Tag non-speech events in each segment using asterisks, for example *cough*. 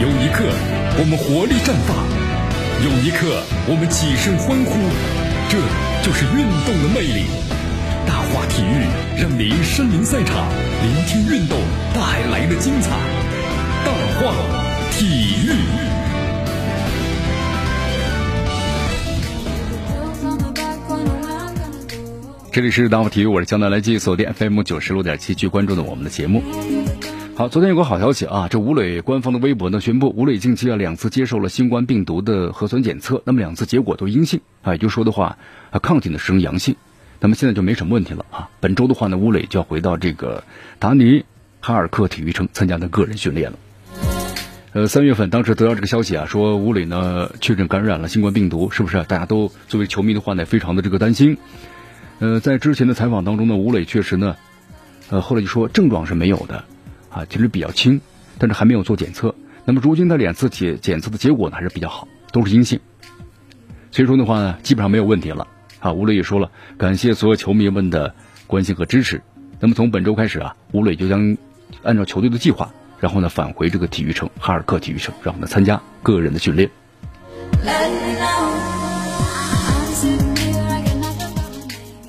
有一刻，我们活力绽放；有一刻，我们起身欢呼。这就是运动的魅力。大话体育让您身临赛场，聆听运动带来的精彩。大话体育。这里是大话体育，我是江南来记锁定 FM 九十六点七，去关注的我们的节目。好，昨天有个好消息啊，这吴磊官方的微博呢宣布，吴磊近期啊两次接受了新冠病毒的核酸检测，那么两次结果都阴性啊，也就说的话啊抗体呢是呈阳性，那么现在就没什么问题了啊。本周的话呢，吴磊就要回到这个达尼哈尔克体育城参加的个人训练了。呃，三月份当时得到这个消息啊，说吴磊呢确诊感染了新冠病毒，是不是？大家都作为球迷的话呢，非常的这个担心。呃，在之前的采访当中呢，吴磊确实呢，呃后来就说症状是没有的。啊，其实比较轻，但是还没有做检测。那么如今他两次检检测的结果呢还是比较好，都是阴性。所以说的话呢，基本上没有问题了。啊，吴磊也说了，感谢所有球迷们的关心和支持。那么从本周开始啊，吴磊就将按照球队的计划，然后呢返回这个体育城哈尔克体育城，然后呢参加个人的训练。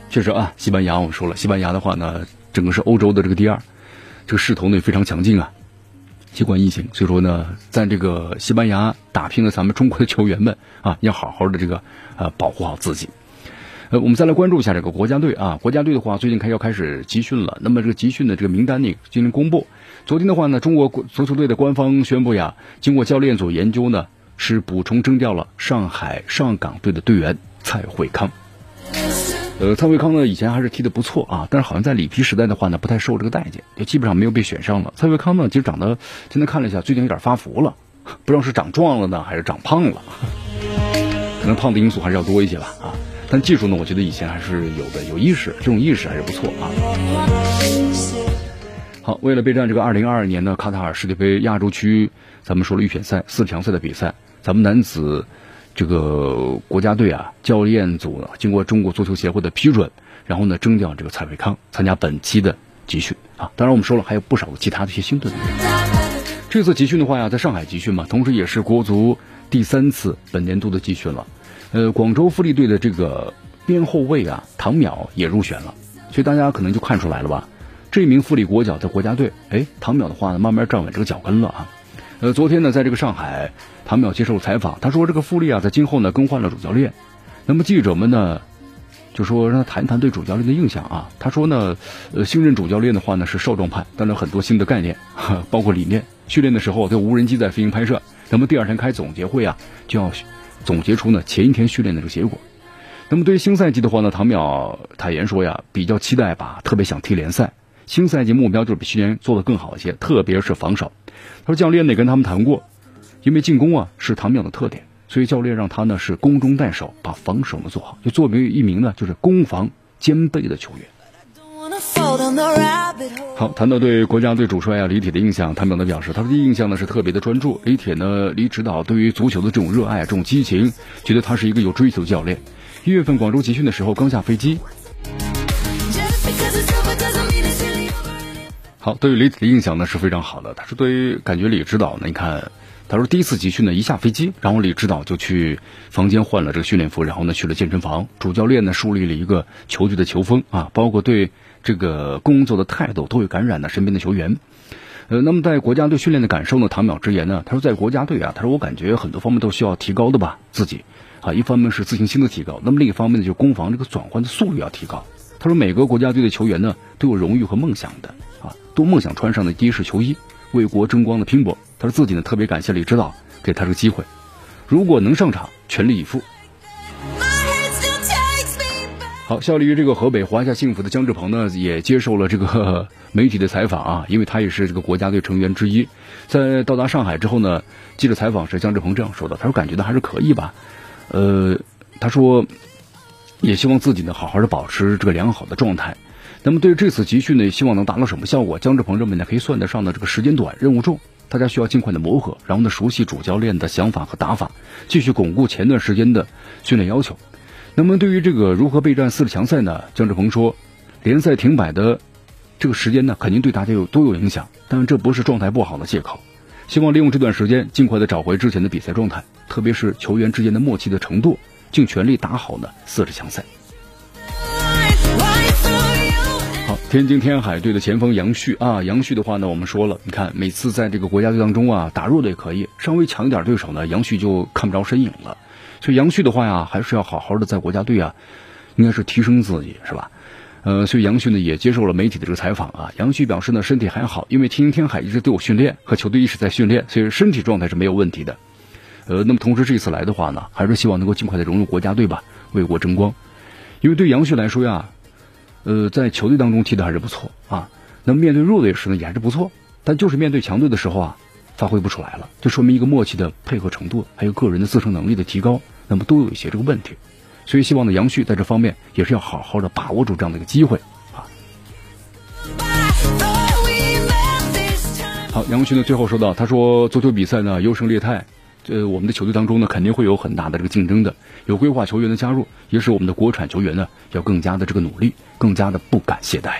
确实啊，西班牙我们说了，西班牙的话呢，整个是欧洲的这个第二。这个势头呢也非常强劲啊，新冠疫情，所以说呢，在这个西班牙打拼的咱们中国的球员们啊，要好好的这个呃保护好自己。呃，我们再来关注一下这个国家队啊，国家队的话最近开要开始集训了，那么这个集训的这个名单呢进行公布。昨天的话呢，中国足球队的官方宣布呀，经过教练组研究呢，是补充征调了上海上港队的队员蔡慧康。呃，蔡慧康呢，以前还是踢的不错啊，但是好像在里皮时代的话呢，不太受这个待见，就基本上没有被选上了。蔡慧康呢，其实长得今天看了一下，最近有点发福了，*laughs* 不知道是长壮了呢，还是长胖了，*laughs* 可能胖的因素还是要多一些吧啊。但技术呢，我觉得以前还是有的，有意识，这种意识还是不错啊。好，为了备战这个二零二二年的卡塔尔世界杯亚洲区，咱们说了预选赛四强赛的比赛，咱们男子。这个国家队啊，教练组呢，经过中国足球协会的批准，然后呢征调这个蔡伟康参加本期的集训啊。当然我们说了，还有不少其他的一些新队员。这次集训的话呀，在上海集训嘛，同时也是国足第三次本年度的集训了。呃，广州富力队的这个边后卫啊，唐淼也入选了，所以大家可能就看出来了吧？这名富力国脚在国家队，哎，唐淼的话呢，慢慢站稳这个脚跟了啊。呃，昨天呢，在这个上海，唐淼接受采访，他说这个富力啊，在今后呢更换了主教练，那么记者们呢，就说让他谈一谈对主教练的印象啊。他说呢，呃，新任主教练的话呢是少壮派，带了很多新的概念，*laughs* 包括理念。训练的时候对无人机在飞行拍摄，那么第二天开总结会啊，就要总结出呢前一天训练的这个结果。那么对于新赛季的话呢，唐淼坦言说呀，比较期待吧，特别想踢联赛。新赛季目标就是比去年做的更好一些，特别是防守。他说教练呢跟他们谈过，因为进攻啊是唐淼的特点，所以教练让他呢是攻中带守，把防守呢做好，就作为一名呢就是攻防兼备的球员。好，谈到对国家队主帅啊李铁的印象，唐淼呢表示，他的第一印象呢是特别的专注。李铁呢，李指导对于足球的这种热爱、这种激情，觉得他是一个有追求的教练。一月份广州集训的时候刚下飞机。好，对于李子的印象呢是非常好的。他说，对于感觉李指导呢，你看，他说第一次集训呢，一下飞机，然后李指导就去房间换了这个训练服，然后呢去了健身房。主教练呢树立了一个球队的球风啊，包括对这个工作的态度都会感染了身边的球员。呃，那么在国家队训练的感受呢，唐淼直言呢，他说在国家队啊，他说我感觉很多方面都需要提高的吧，自己啊，一方面是自信心的提高，那么另一方面呢，就攻防这个转换的速率要提高。他说每个国家队的球员呢都有荣誉和梦想的。啊都梦想穿上的的士球衣，为国争光的拼搏。他说自己呢特别感谢李指导给他这个机会，如果能上场，全力以赴。好，效力于这个河北华夏幸福的姜志鹏呢，也接受了这个 *laughs* 媒体的采访啊，因为他也是这个国家队成员之一。在到达上海之后呢，记者采访时，姜志鹏这样说的：“他说感觉到还是可以吧，呃，他说也希望自己呢好好的保持这个良好的状态。”那么对于这次集训呢，希望能达到什么效果？姜志鹏认为呢，可以算得上的这个时间短，任务重，大家需要尽快的磨合，然后呢熟悉主教练的想法和打法，继续巩固前段时间的训练要求。那么对于这个如何备战四十强赛呢？姜志鹏说，联赛停摆的这个时间呢，肯定对大家有都有影响，但这不是状态不好的借口。希望利用这段时间尽快的找回之前的比赛状态，特别是球员之间的默契的程度，尽全力打好呢四十强赛。天津天海队的前锋杨旭啊，杨旭的话呢，我们说了，你看每次在这个国家队当中啊，打弱的也可以，稍微强一点对手呢，杨旭就看不着身影了。所以杨旭的话呀，还是要好好的在国家队啊，应该是提升自己，是吧？呃，所以杨旭呢也接受了媒体的这个采访啊。杨旭表示呢，身体还好，因为天津天海一直都有训练，和球队一直在训练，所以身体状态是没有问题的。呃，那么同时这一次来的话呢，还是希望能够尽快的融入国家队吧，为国争光。因为对杨旭来说呀，呃，在球队当中踢的还是不错啊。那么面对弱队时呢，也还是不错，但就是面对强队的时候啊，发挥不出来了，就说明一个默契的配合程度，还有个人的自身能力的提高，那么都有一些这个问题。所以希望呢，杨旭在这方面也是要好好的把握住这样的一个机会啊。好，杨旭呢最后说到，他说足球比赛呢优胜劣汰，呃，我们的球队当中呢肯定会有很大的这个竞争的，有规划球员的加入，也使我们的国产球员呢要更加的这个努力，更加的不敢懈怠。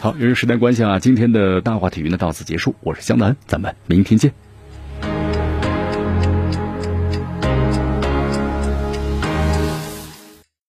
好，由于时间关系啊，今天的大话体育呢到此结束，我是江南，咱们明天见。